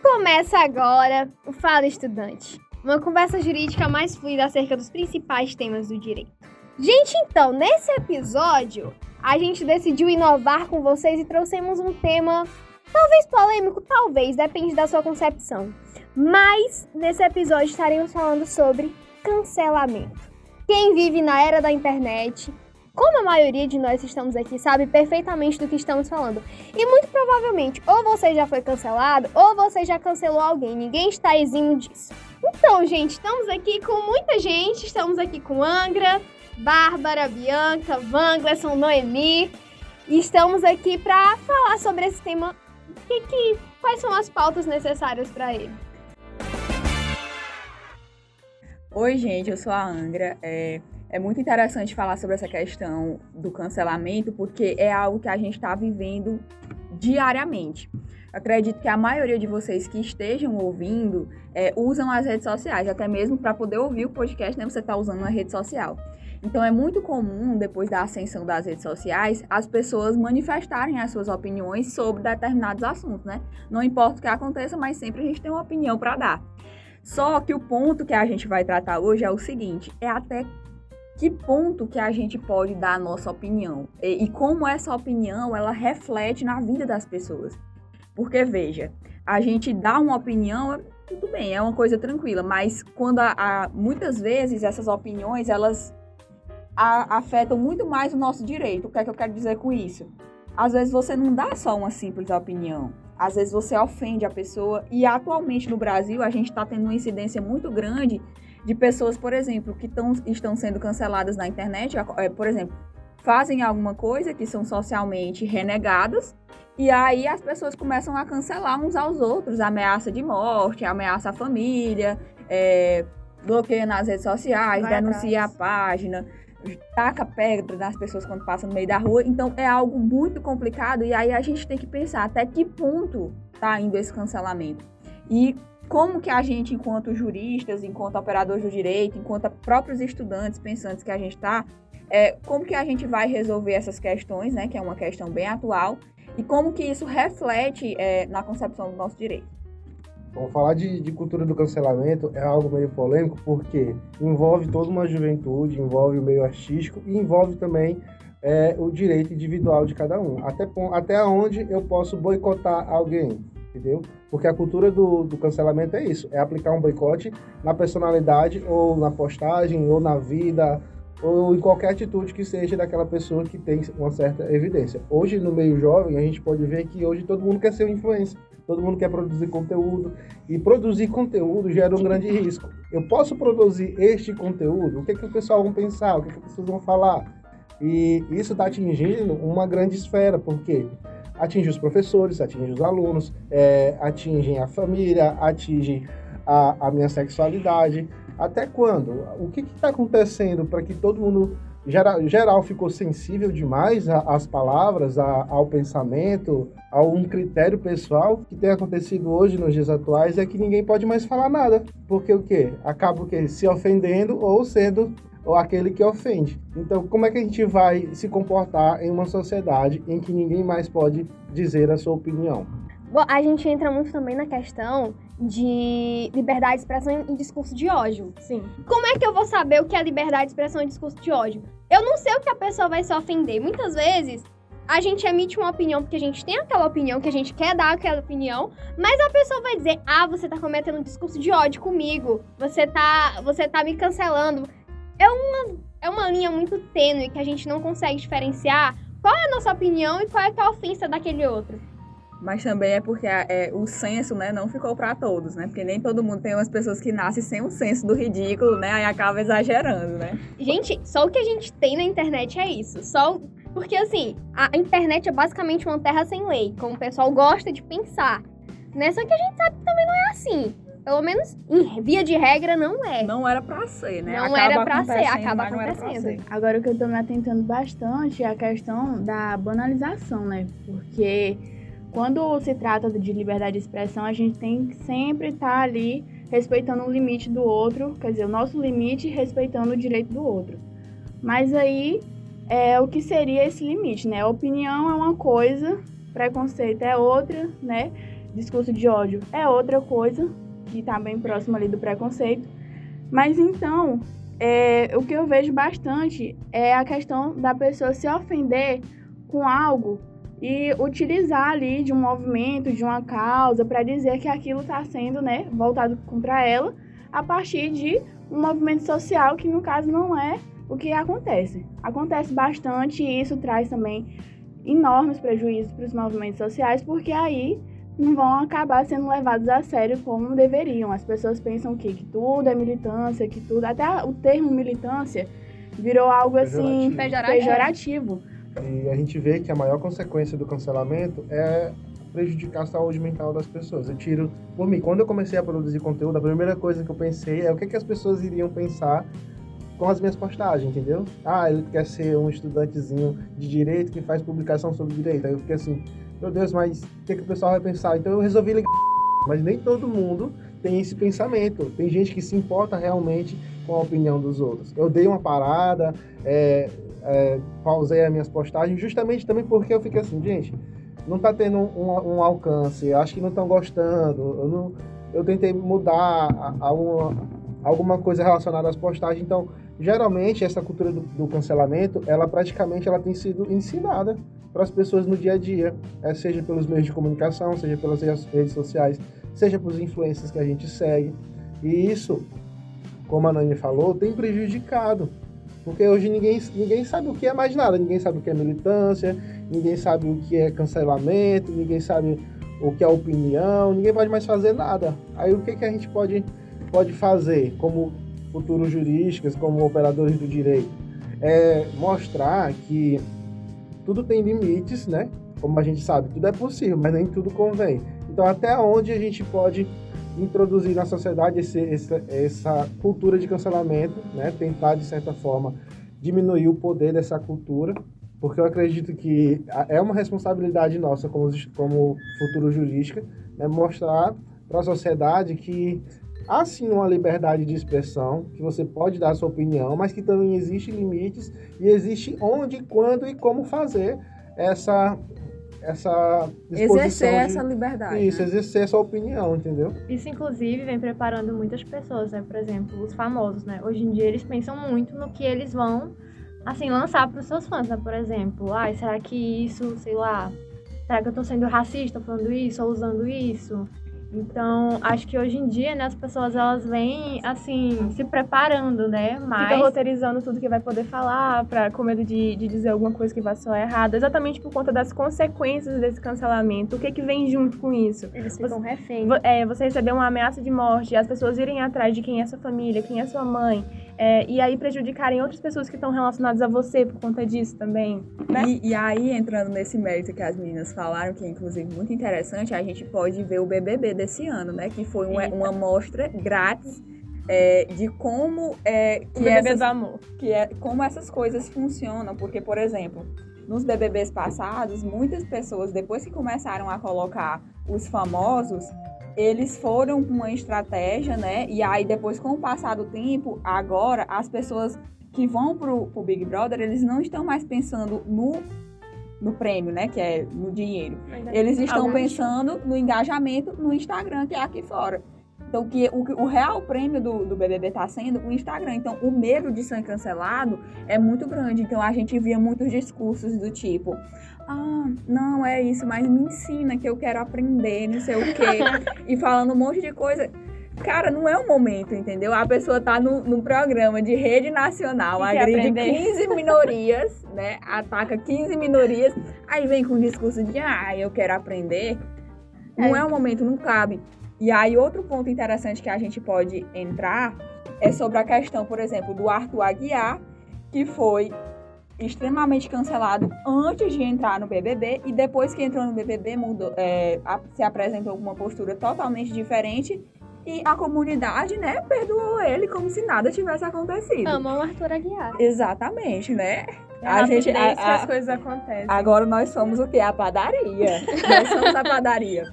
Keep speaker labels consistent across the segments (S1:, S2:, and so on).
S1: Começa agora o Fala Estudante, uma conversa jurídica mais fluida acerca dos principais temas do direito. Gente, então, nesse episódio, a gente decidiu inovar com vocês e trouxemos um tema talvez polêmico, talvez, depende da sua concepção. Mas nesse episódio estaremos falando sobre cancelamento. Quem vive na era da internet, como a maioria de nós estamos aqui sabe perfeitamente do que estamos falando. E muito provavelmente, ou você já foi cancelado, ou você já cancelou alguém. Ninguém está eximo disso. Então, gente, estamos aqui com muita gente. Estamos aqui com Angra, Bárbara, Bianca, Vanglerson, Noemi. E estamos aqui para falar sobre esse tema. E que, quais são as pautas necessárias para ele?
S2: Oi, gente, eu sou a Angra. É, é muito interessante falar sobre essa questão do cancelamento, porque é algo que a gente está vivendo diariamente. Acredito que a maioria de vocês que estejam ouvindo é, usam as redes sociais, até mesmo para poder ouvir o podcast, né? Você está usando uma rede social. Então é muito comum, depois da ascensão das redes sociais, as pessoas manifestarem as suas opiniões sobre determinados assuntos, né? Não importa o que aconteça, mas sempre a gente tem uma opinião para dar. Só que o ponto que a gente vai tratar hoje é o seguinte: é até que ponto que a gente pode dar a nossa opinião e, e como essa opinião ela reflete na vida das pessoas. Porque veja, a gente dá uma opinião, tudo bem, é uma coisa tranquila, mas quando a, a muitas vezes essas opiniões elas a, afetam muito mais o nosso direito. O que é que eu quero dizer com isso? Às vezes você não dá só uma simples opinião. Às vezes você ofende a pessoa. E atualmente no Brasil a gente está tendo uma incidência muito grande de pessoas, por exemplo, que tão, estão sendo canceladas na internet. É, por exemplo, fazem alguma coisa que são socialmente renegadas. E aí as pessoas começam a cancelar uns aos outros, ameaça de morte, ameaça à família, é, bloqueia nas redes sociais, Vai denuncia atrás. a página taca pedra nas pessoas quando passam no meio da rua. Então é algo muito complicado e aí a gente tem que pensar até que ponto está indo esse cancelamento. E como que a gente, enquanto juristas, enquanto operadores do direito, enquanto próprios estudantes pensantes que a gente está, é, como que a gente vai resolver essas questões, né, que é uma questão bem atual, e como que isso reflete é, na concepção do nosso direito.
S3: Vamos falar de, de, cultura do cancelamento é algo meio polêmico porque envolve toda uma juventude, envolve o meio artístico e envolve também é, o direito individual de cada um. Até, até onde eu posso boicotar alguém, entendeu? Porque a cultura do, do cancelamento é isso, é aplicar um boicote na personalidade ou na postagem ou na vida ou em qualquer atitude que seja daquela pessoa que tem uma certa evidência. Hoje, no meio jovem, a gente pode ver que hoje todo mundo quer ser um influencer todo mundo quer produzir conteúdo e produzir conteúdo gera um grande risco. Eu posso produzir este conteúdo? O que, é que o pessoal vão pensar? O que, é que as pessoas vão falar? E isso está atingindo uma grande esfera, porque atinge os professores, atinge os alunos, é, a família, atinge a, a minha sexualidade. Até quando? O que está acontecendo para que todo mundo geral, geral ficou sensível demais às palavras, ao pensamento, a um critério pessoal que tem acontecido hoje nos dias atuais é que ninguém pode mais falar nada, porque o quê? Acaba o quê? Se ofendendo ou sendo ou aquele que ofende. Então, como é que a gente vai se comportar em uma sociedade em que ninguém mais pode dizer a sua opinião?
S1: Bom, a gente entra muito também na questão de liberdade de expressão e discurso de ódio. Sim. Como é que eu vou saber o que é liberdade de expressão e discurso de ódio? Eu não sei o que a pessoa vai se ofender. Muitas vezes a gente emite uma opinião porque a gente tem aquela opinião, que a gente quer dar aquela opinião, mas a pessoa vai dizer: "Ah, você tá cometendo um discurso de ódio comigo. Você tá, você tá me cancelando". É uma é uma linha muito tênue que a gente não consegue diferenciar qual é a nossa opinião e qual é a ofensa daquele outro
S2: mas também é porque é, o senso, né, não ficou para todos, né? Porque nem todo mundo tem umas pessoas que nascem sem o senso do ridículo, né? Aí acaba exagerando, né?
S1: Gente, só o que a gente tem na internet é isso. Só porque assim, a internet é basicamente uma terra sem lei, como o pessoal gosta de pensar. Né? Só que a gente sabe que também não é assim. Pelo menos em via de regra não é.
S2: Não era para ser, né?
S1: Não acaba era para ser, acaba acontecendo.
S4: Agora o que eu tô me atentando bastante é a questão da banalização, né? Porque quando se trata de liberdade de expressão, a gente tem que sempre estar tá ali respeitando o limite do outro, quer dizer, o nosso limite respeitando o direito do outro. Mas aí, é, o que seria esse limite, né? Opinião é uma coisa, preconceito é outra, né? Discurso de ódio é outra coisa, que está bem próximo ali do preconceito. Mas então, é, o que eu vejo bastante é a questão da pessoa se ofender com algo e utilizar ali de um movimento, de uma causa, para dizer que aquilo está sendo né, voltado contra ela a partir de um movimento social que, no caso, não é o que acontece. Acontece bastante e isso traz também enormes prejuízos para os movimentos sociais, porque aí não vão acabar sendo levados a sério como deveriam. As pessoas pensam que, que tudo é militância, que tudo. Até o termo militância virou algo assim
S1: Pejorativo.
S4: pejorativo.
S3: E a gente vê que a maior consequência do cancelamento é prejudicar a saúde mental das pessoas. Eu tiro por mim. Quando eu comecei a produzir conteúdo, a primeira coisa que eu pensei é o que, que as pessoas iriam pensar com as minhas postagens, entendeu? Ah, ele quer ser um estudantezinho de direito que faz publicação sobre direito. Aí eu fiquei assim, meu Deus, mas o que, que o pessoal vai pensar? Então eu resolvi ligar. Mas nem todo mundo tem esse pensamento. Tem gente que se importa realmente com a opinião dos outros. Eu dei uma parada, é, é, pausei as minhas postagens, justamente também porque eu fiquei assim, gente, não tá tendo um, um alcance, acho que não estão gostando. Eu, não, eu tentei mudar a, a uma, alguma coisa relacionada às postagens, então geralmente essa cultura do, do cancelamento, ela praticamente ela tem sido ensinada para as pessoas no dia a dia, é, seja pelos meios de comunicação, seja pelas redes sociais, seja pelos influencers que a gente segue. E isso, como a Nani falou, tem prejudicado. Porque hoje ninguém, ninguém sabe o que é mais nada, ninguém sabe o que é militância, ninguém sabe o que é cancelamento, ninguém sabe o que é opinião, ninguém pode mais fazer nada. Aí o que, que a gente pode, pode fazer como futuros jurídicos, como operadores do direito? É mostrar que tudo tem limites, né? Como a gente sabe, tudo é possível, mas nem tudo convém. Então, até onde a gente pode introduzir na sociedade esse, essa, essa cultura de cancelamento, né? Tentar, de certa forma, diminuir o poder dessa cultura, porque eu acredito que é uma responsabilidade nossa como, como futuro jurídica, né? mostrar para a sociedade que há sim uma liberdade de expressão, que você pode dar a sua opinião, mas que também existe limites e existe onde, quando e como fazer essa essa
S2: exercer
S3: de,
S2: essa liberdade.
S3: Isso,
S2: né?
S3: exercer essa opinião, entendeu?
S5: Isso, inclusive, vem preparando muitas pessoas, né? Por exemplo, os famosos, né? Hoje em dia eles pensam muito no que eles vão, assim, lançar para os seus fãs, né? Por exemplo, ai, será que isso, sei lá, será que eu tô sendo racista falando isso ou usando isso? Então, acho que hoje em dia, né, as pessoas elas vêm assim, se preparando, né? Mas
S1: Fica roteirizando tudo que vai poder falar, pra, com medo de, de dizer alguma coisa que vai soar errado, exatamente por conta das consequências desse cancelamento. O que que vem junto com isso?
S5: eles ficam reféns.
S1: Vo- É, você receber uma ameaça de morte, as pessoas irem atrás de quem é sua família, quem é sua mãe, é, e aí prejudicarem outras pessoas que estão relacionadas a você por conta disso também. Né?
S2: E, e aí, entrando nesse mérito que as meninas falaram, que é inclusive muito interessante, a gente pode ver o BBB desse ano, né? Que foi uma, uma mostra grátis é, de como é, que, essas, que é, como essas coisas funcionam. Porque, por exemplo, nos BBBs passados, muitas pessoas, depois que começaram a colocar os famosos, eles foram com uma estratégia, né? E aí, depois, com o passar do tempo, agora as pessoas que vão pro, pro Big Brother, eles não estão mais pensando no, no prêmio, né? Que é no dinheiro. Eles estão pensando no engajamento no Instagram, que é aqui fora. Então, que o, o real prêmio do, do BBB está sendo o Instagram. Então, o medo de ser cancelado é muito grande. Então, a gente via muitos discursos do tipo: ah, não, é isso, mas me ensina que eu quero aprender, não sei o quê. e falando um monte de coisa. Cara, não é o momento, entendeu? A pessoa tá no, no programa de rede nacional, agride
S1: aprender.
S2: 15 minorias, né? Ataca 15 minorias, aí vem com o discurso de, ah, eu quero aprender. Não é o momento, não cabe. E aí, outro ponto interessante que a gente pode entrar é sobre a questão, por exemplo, do Arthur Aguiar, que foi extremamente cancelado antes de entrar no BBB e depois que entrou no BBB mudou, é, se apresentou com uma postura totalmente diferente e a comunidade, né, perdoou ele como se nada tivesse acontecido.
S5: Amam o Arthur Aguiar.
S2: Exatamente, né?
S1: É
S2: A gente,
S1: rapidez
S2: a-
S1: que as
S2: a-
S1: coisas acontecem.
S2: agora nós somos o quê? A padaria. nós somos a padaria.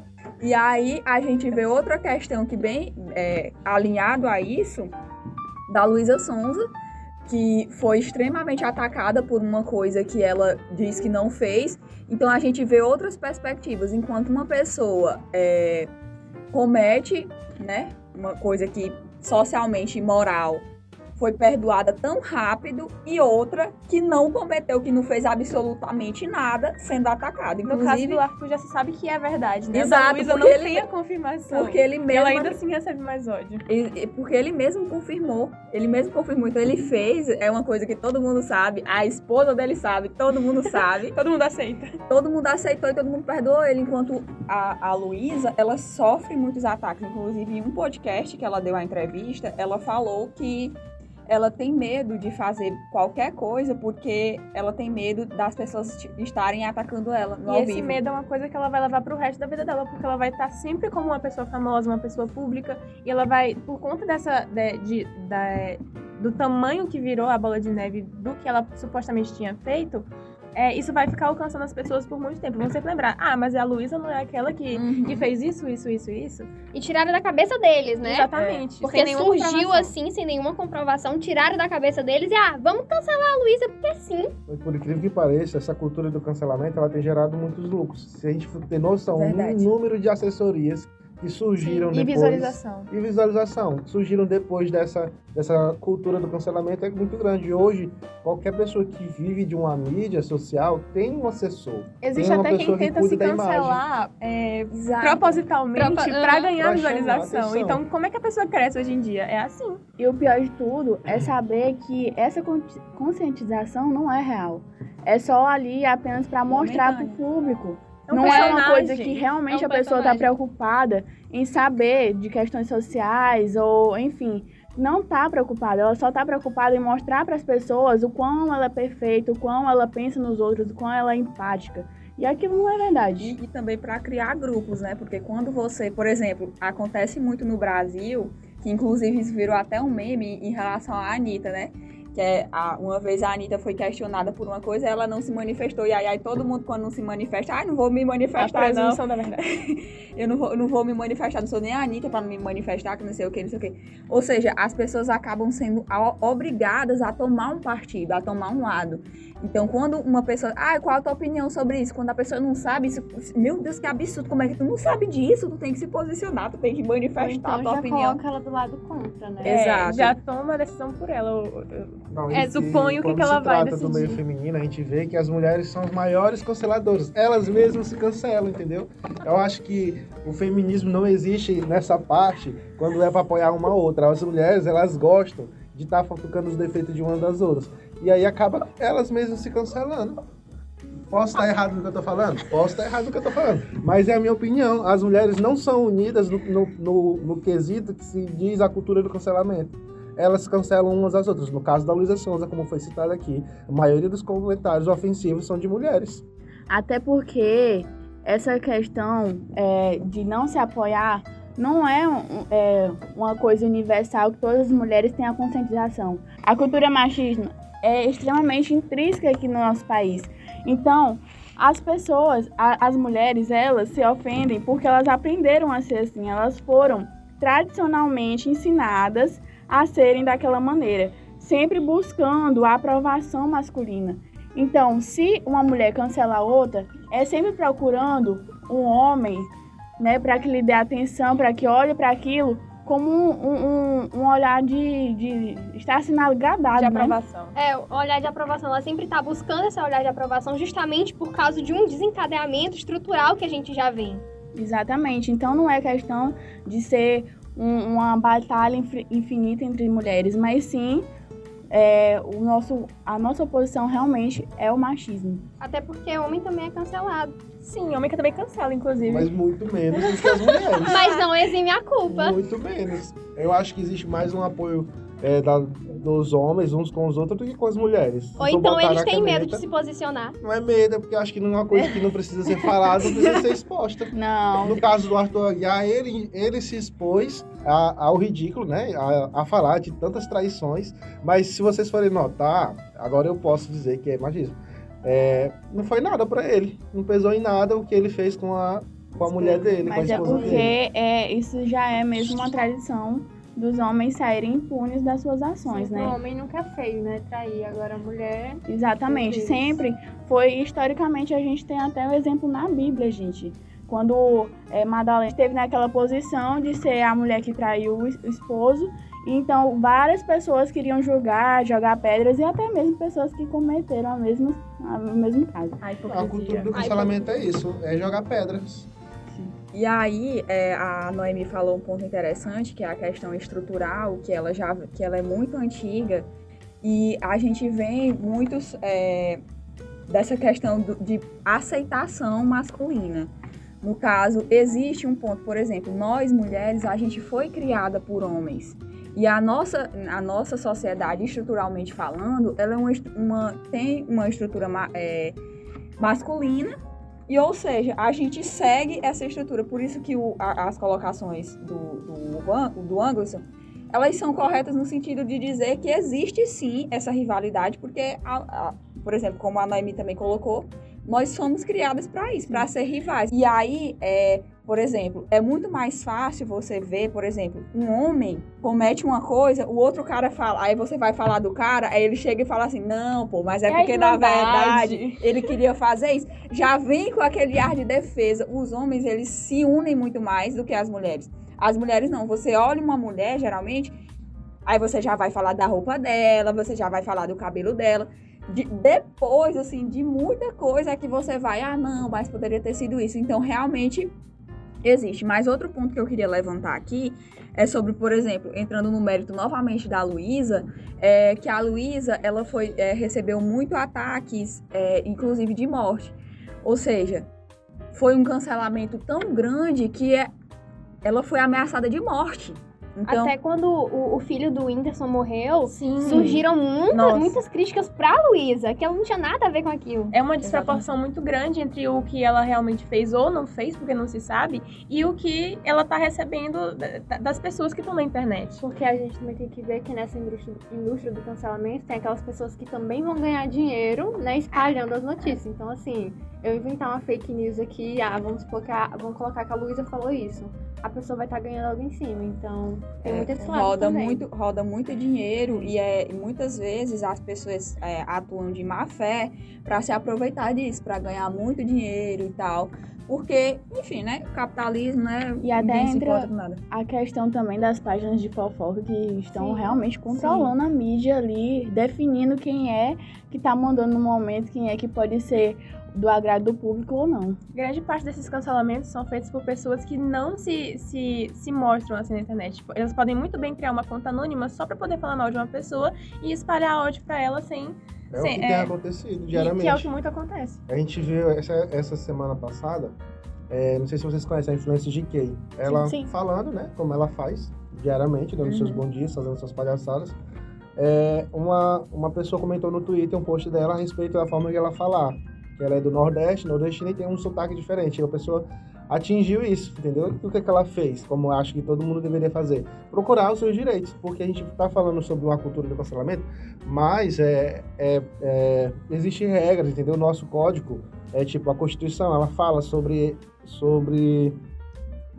S2: E aí a gente vê outra questão que bem é, alinhado a isso, da Luísa Sonza, que foi extremamente atacada por uma coisa que ela diz que não fez. Então a gente vê outras perspectivas. Enquanto uma pessoa é, comete, né, uma coisa que socialmente imoral foi perdoada tão rápido e outra que não cometeu, que não fez absolutamente nada, sendo atacada.
S6: No caso do Arthur já se sabe que é verdade, né?
S2: Exato,
S6: Luísa
S2: porque
S6: não
S2: ele-
S6: tem a confirmação.
S2: porque ele mesmo
S6: ela ainda assim recebe mais ódio.
S2: E- e- Porque ele mesmo confirmou. Ele mesmo confirmou. Então ele fez, é uma coisa que todo mundo sabe, a esposa dele sabe, todo mundo sabe.
S6: Todo mundo aceita.
S2: todo mundo aceitou e todo mundo perdoou ele. Enquanto a, a Luísa, ela sofre muitos ataques. Inclusive, em um podcast que ela deu a entrevista, ela falou que ela tem medo de fazer qualquer coisa porque ela tem medo das pessoas estarem atacando ela no
S6: E
S2: ao
S6: esse
S2: vivo.
S6: medo é uma coisa que ela vai levar pro resto da vida dela, porque ela vai estar sempre como uma pessoa famosa, uma pessoa pública, e ela vai, por conta dessa, de, de- da- do tamanho que virou a bola de neve do que ela supostamente tinha feito, é, isso vai ficar alcançando as pessoas por muito tempo. Vão sempre lembrar, ah, mas a Luísa não é aquela que,
S2: Uhum.
S6: que fez isso, isso, isso, isso.
S1: E tiraram da cabeça deles, né?
S6: Exatamente.
S1: Porque
S6: sem nenhuma
S1: surgiu assim, sem nenhuma comprovação, tiraram da cabeça deles e, ah, vamos cancelar a Luísa, porque sim.
S3: Por incrível que pareça, essa cultura do cancelamento ela tem gerado muitos lucros. Se a gente for ter noção,
S2: Verdade.
S3: o número de assessorias que surgiram
S6: E
S3: depois...
S6: visualização.
S3: E visualização, que surgiram depois dessa, dessa cultura do cancelamento é muito grande. Hoje, qualquer pessoa que vive de uma mídia social tem um assessor.
S6: Existe
S3: Tem uma
S6: até quem
S3: pessoa que
S6: tenta
S3: cuida
S6: se cancelar é, propositalmente
S1: Propa-
S6: pra
S1: ah.
S6: ganhar
S3: Pra
S6: visualização. Então, como é que a pessoa cresce hoje em dia? É assim.
S4: E o pior de tudo é saber que essa con- conscientização não é real. É só ali apenas para mostrar para o público.
S6: É um
S4: não é uma
S6: personagem.
S4: coisa que realmente
S1: É um
S4: a pessoa está
S1: personagem.
S4: preocupada em saber de questões sociais ou, enfim, não está preocupada. Ela só está preocupada em mostrar para as pessoas o quão ela é perfeita, o quão ela pensa nos outros, o quão ela é empática. E aquilo não é verdade.
S2: E, e também para criar grupos, né? Porque quando você, por exemplo, acontece muito no Brasil, que inclusive isso virou até um meme em relação à Anitta, né? Que é, a- uma vez a Anitta foi questionada por uma coisa, ela não se manifestou. E aí, aí todo mundo, quando não se manifesta, ai, não vou me
S6: A
S2: manifestar, não.
S6: presunção da verdade.
S2: Eu não vou, não vou me manifestar, não sou nem a Anitta pra me manifestar, que não sei o que, não sei o que. Ou seja, as pessoas acabam sendo a- obrigadas a tomar um partido, a tomar um lado. Então, quando uma pessoa. Ah, qual a tua opinião sobre isso? Quando a pessoa não sabe isso. Meu Deus, que absurdo. Como é que tu não sabe disso? Tu tem que se posicionar, tu tem que manifestar
S5: então
S2: a tua
S5: já
S2: opinião.
S5: coloca ela do lado contra, né?
S2: É. Exato.
S6: É, já toma a decisão por ela. Eu- eu-
S3: Não,
S6: É, suponho que que ela
S3: se
S6: vai
S3: trata do meio
S6: decidir.
S3: feminino, a gente vê que as mulheres são as maiores canceladoras. Elas mesmas se cancelam, entendeu? Eu acho que o feminismo não existe nessa parte quando é para apoiar uma outra. As mulheres, elas gostam de estar focando os defeitos de uma das outras. E aí acaba elas mesmas se cancelando. Posso estar errado no que eu tô falando? Posso estar errado no que eu tô falando. Mas é a minha opinião. As mulheres não são unidas no, no, no, no quesito que se diz a cultura do cancelamento. Elas cancelam umas às outras. No caso da Luísa Sonza, como foi citado aqui, a maioria dos comentários ofensivos são de mulheres.
S4: Até porque essa questão é, de não se apoiar não é, é uma coisa universal que todas as mulheres têm a conscientização. A cultura machista é extremamente intrínseca aqui no nosso país. Então, as pessoas, a- as mulheres, elas se ofendem porque elas aprenderam a ser assim. Elas foram tradicionalmente ensinadas a serem daquela maneira, sempre buscando a aprovação masculina. Então, se uma mulher cancela a outra, é sempre procurando um homem, né, para que lhe dê atenção, para que olhe para aquilo como um, um, um olhar de, de estar sendo agradado,
S6: de
S4: né?
S6: aprovação.
S1: É, o olhar de aprovação, ela sempre tá buscando esse olhar de aprovação justamente por causa de um desencadeamento estrutural que a gente já vem.
S4: Exatamente. Então não é questão de ser um- uma batalha infi- infinita entre mulheres, mas sim é, o nosso, a nossa oposição realmente é o machismo.
S1: Até porque homem também é cancelado.
S6: Sim, homem que também cancela, inclusive.
S3: Mas muito menos do que as mulheres.
S1: Mas não exime a culpa.
S3: Muito menos. Eu acho que existe mais um apoio é, da- dos homens uns com os outros do que com as mulheres.
S1: Ou então
S3: botar
S1: eles têm medo de se posicionar.
S3: Não é medo, é porque eu acho que não é uma coisa que não precisa ser falada, não precisa ser exposta.
S4: Não,
S3: No caso do Arthur Aguiar, ele, ele se expôs a- ao ridículo, né? A, a falar de tantas traições. Mas se vocês forem notar, agora eu posso dizer que é machismo. É, não foi nada pra ele. Não pesou em nada o que ele fez com a com a mulher dele,
S4: Mas é porque
S3: dele.
S4: é, isso já é mesmo uma tradição dos homens saírem impunes das suas ações,
S5: O
S4: né?
S5: homem nunca feio, né? Trair. Agora a mulher.
S4: Exatamente, sempre foi historicamente a gente tem até o exemplo na Bíblia, gente. Quando é, Madalena esteve naquela posição de ser a mulher que traiu o es- o esposo, então várias pessoas queriam julgar, jogar pedras e até mesmo pessoas que cometeram a mesma, a- o mesmo caso.
S2: A
S3: A cultura do cancelamento é isso, é jogar pedras.
S2: E aí, é, a Noemi falou um ponto interessante, que é a questão estrutural, que ela já que ela é muito antiga, e a gente vê muitos é, dessa questão do- de aceitação masculina. No caso, existe um ponto, por exemplo, nós mulheres, a gente foi criada por homens. E a nossa, a nossa sociedade, estruturalmente falando, ela é uma, uma- tem uma estrutura é, masculina e, ou seja, a gente segue essa estrutura. Por isso que o- a- as colocações do, do, do Angleson, elas são corretas no sentido de dizer que existe sim essa rivalidade, porque, a- a- por exemplo, como a Noemi também colocou, nós somos criadas para isso, para ser rivais. E aí, é, por exemplo, é muito mais fácil você ver, por exemplo, um homem comete uma coisa, o outro cara fala, aí você vai falar do cara, aí ele chega e fala assim, não, pô, mas é
S4: É
S2: porque na
S4: irmandade."
S2: verdade ele queria fazer isso. Já vem com aquele ar de defesa. Os homens, eles se unem muito mais do que as mulheres. As mulheres não. Você olha uma mulher, geralmente, aí você já vai falar da roupa dela, você já vai falar do cabelo dela. De- depois, assim, de muita coisa é que você vai, ah, não, mas poderia ter sido isso. Então, realmente existe. Mas outro ponto que eu queria levantar aqui é sobre, por exemplo, entrando no mérito novamente da Luísa, é que a Luísa, ela foi, é, recebeu muito ataques, é, inclusive de morte. Ou seja, foi um cancelamento tão grande que é, ela foi ameaçada de morte. Então,
S1: Até quando o, o filho do Whindersson morreu,
S6: Sim.
S1: surgiram muita-
S6: Nossa.
S1: muitas críticas pra Luísa, que ela não tinha nada a ver com aquilo.
S6: É uma desproporção muito grande entre o que ela realmente fez ou não fez, porque não se sabe, e o que ela tá recebendo da- da- das pessoas que estão na internet.
S5: Porque a gente também tem que ver que nessa indústria, indústria do cancelamento tem aquelas pessoas que também vão ganhar dinheiro, né, espalhando as notícias. Então, assim, eu inventar uma fake news aqui, ah, vamos colocar, vamos colocar que a Luísa falou isso. A pessoa vai estar ganhando algo em cima. Então, tem muito esse lado
S2: É, roda
S5: também.
S2: muito roda muito dinheiro e é, muitas vezes as pessoas é, atuam de má fé para se aproveitar disso, para ganhar muito dinheiro e tal. Porque, enfim, né? O capitalismo, né?
S4: E até entra-
S2: importa com nada.
S4: A questão também das páginas de fofoca que estão realmente controlando a mídia ali, definindo quem é que tá mandando no momento, quem é que pode ser do agrado do público ou não.
S6: Grande parte desses cancelamentos são feitos por pessoas que não se, se, se mostram assim na internet. Tipo, elas podem muito bem criar uma conta anônima só pra poder falar mal de uma pessoa e espalhar ódio pra ela sem.
S3: É
S6: Sim,
S3: o que
S6: é.
S3: tem acontecido diariamente.
S6: que é o que muito acontece.
S3: A gente viu essa, essa semana passada, é, não sei se vocês conhecem a influência de Kay. Ela
S1: Sim, sim.
S3: falando, né, como ela faz diariamente, dando seus
S2: Uhum.
S3: bons dias, fazendo suas palhaçadas. É, uma, uma pessoa comentou no Twitter um post dela a respeito da forma que ela falar. Que ela é do Nordeste, nordestina e tem um sotaque diferente. E a pessoa atingiu isso, entendeu? E o que, que ela fez? Como eu acho que todo mundo deveria fazer? Procurar os seus direitos, porque a gente está falando sobre uma cultura do cancelamento, mas é, é, é, existem regras, entendeu? O nosso código é tipo a Constituição, ela fala sobre, sobre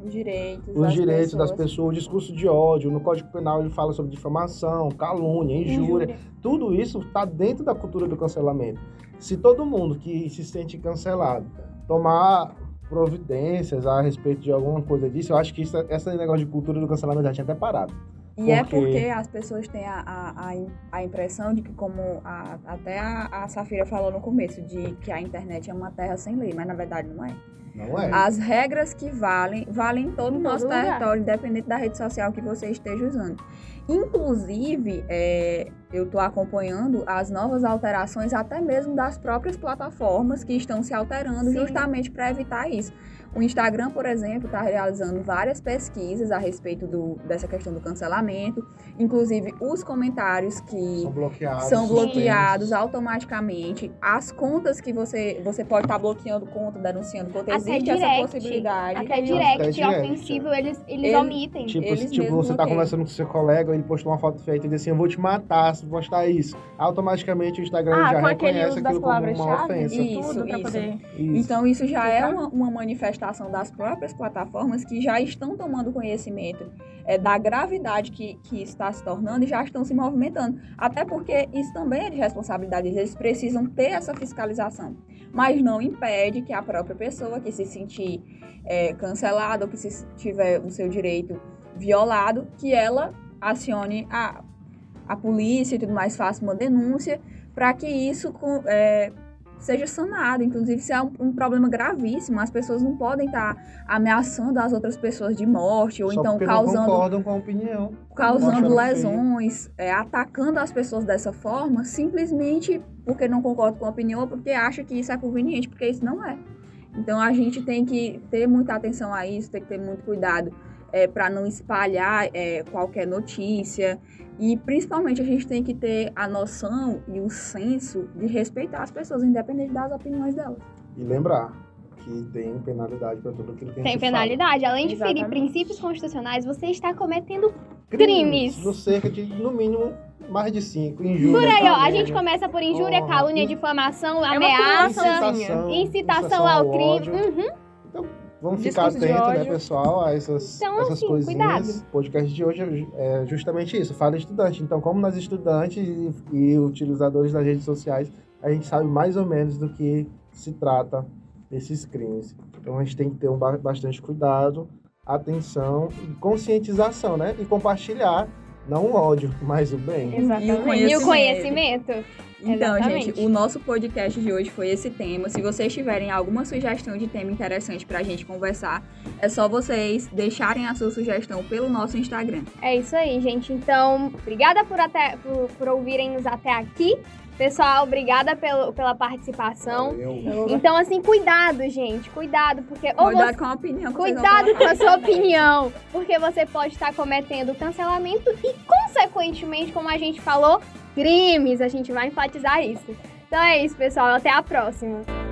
S2: Os direitos,
S3: os
S2: das
S3: direitos das
S2: pessoas.
S3: pessoas, o discurso de ódio. No Código Penal ele fala sobre difamação, calúnia, injúria. Tudo isso está dentro da cultura do cancelamento. Se todo mundo que se sente cancelado tomar providências a respeito de alguma coisa disso, eu acho que isso, esse negócio de cultura do cancelamento já tinha até parado.
S2: E é
S3: Porque-
S2: porque as pessoas têm a, a, a, a impressão de que, como a- até a, a Safira falou no começo, de que a internet é uma terra sem lei, mas na verdade não é.
S3: Não é?
S2: As regras que valem, valem em todo o nosso
S1: todo lugar.
S2: território, independente da rede social que você esteja usando. Inclusive, é, eu estou acompanhando as novas alterações, até mesmo das próprias plataformas que estão se alterando,
S1: Sim.
S2: justamente para evitar isso. O Instagram, por exemplo, está realizando várias pesquisas a respeito do, dessa questão do cancelamento, inclusive os comentários que
S3: São bloqueados.
S2: são bloqueados automaticamente. As contas que você você pode estar bloqueando conta, denunciando conta,
S1: Até
S2: existe essa
S1: direct.
S2: possibilidade.
S1: Até
S3: Até
S1: direct,
S3: direct.
S1: ofensivo, eles, eles
S2: Ele-
S1: omitem.
S3: Tipo,
S2: Eles
S3: tipo você tá
S2: bloqueiam.
S3: conversando com seu colega, ele postou uma foto feita e diz assim, eu vou te matar postar isso. Automaticamente o Instagram
S6: Ah,
S3: já reconhece aquilo como uma ofensa.
S2: Isso,
S6: Tudo pra
S2: isso.
S6: poder.
S3: Isso.
S2: Então, isso já é uma, uma manifestação das próprias plataformas que já estão tomando conhecimento é, da gravidade que, que está se tornando e já estão se movimentando. Até porque isso também é de responsabilidade eles precisam ter essa fiscalização. Mas não impede que a própria pessoa que se sentir é, cancelada ou que se tiver o seu direito violado, que ela acione a, a polícia e tudo mais, faça uma denúncia para que isso é, seja sanado. Inclusive, isso é um, um problema gravíssimo. As pessoas não podem estar ameaçando as outras pessoas de morte ou
S3: Só
S2: então causando,
S3: concordam com a opinião.
S2: causando lesões, é, atacando as pessoas dessa forma, simplesmente porque não concorda com a opinião ou porque acha que isso é conveniente, porque isso não é. Então a gente tem que ter muita atenção a isso, tem que ter muito cuidado para não espalhar é, qualquer notícia. E principalmente a gente tem que ter a noção e o senso de respeitar as pessoas, independente das opiniões delas.
S3: E lembrar que tem penalidade para tudo aquilo que a
S1: Tem
S3: gente
S1: penalidade. Além de ferir
S6: Exatamente.
S1: princípios constitucionais, você está cometendo
S3: fala.
S1: Crimes.
S3: No cerca de, no mínimo, mais de cinco. Injúria,
S1: Por aí, ó. A gente começa por injúria,
S3: Porra,
S1: calúnia,
S3: in-
S1: difamação,
S6: uma
S1: ameaça,
S3: incitação,
S1: incitação ao crime.
S3: ódio.
S1: Uhum.
S3: Vamos ficar
S6: Discurso
S3: atentos, né, pessoal, a essas,
S1: Então,
S3: essas
S1: assim,
S3: coisinhas.
S1: cuidado.
S3: O podcast de hoje é justamente isso, fala estudante. Então, como nós estudantes e, e utilizadores das redes sociais, a gente sabe mais ou menos do que se trata esses crimes. Então, a gente tem que ter um ba- bastante cuidado, atenção e conscientização, né? E compartilhar, não o ódio, mas o bem.
S6: Exatamente.
S2: E o
S1: E o
S2: Conhecimento.
S1: conhecimento.
S2: Então,
S1: Exatamente.
S2: gente, o nosso podcast de hoje foi esse tema. Se vocês tiverem alguma sugestão de tema interessante pra gente conversar, é só vocês deixarem a sua sugestão pelo nosso Instagram.
S1: É isso aí, gente. Então, obrigada por, até, por, por ouvirem-nos até aqui. Pessoal, obrigada pelo, pela participação.
S3: Valeu.
S1: Então, assim, cuidado, gente. Cuidado, porque ou
S2: Cuidado
S1: você
S2: com a opinião.
S1: Cuidado com a sua opinião, porque você pode estar cometendo cancelamento e, consequentemente, como a gente falou, crimes. A gente vai enfatizar isso. Então é isso, pessoal. Até a próxima.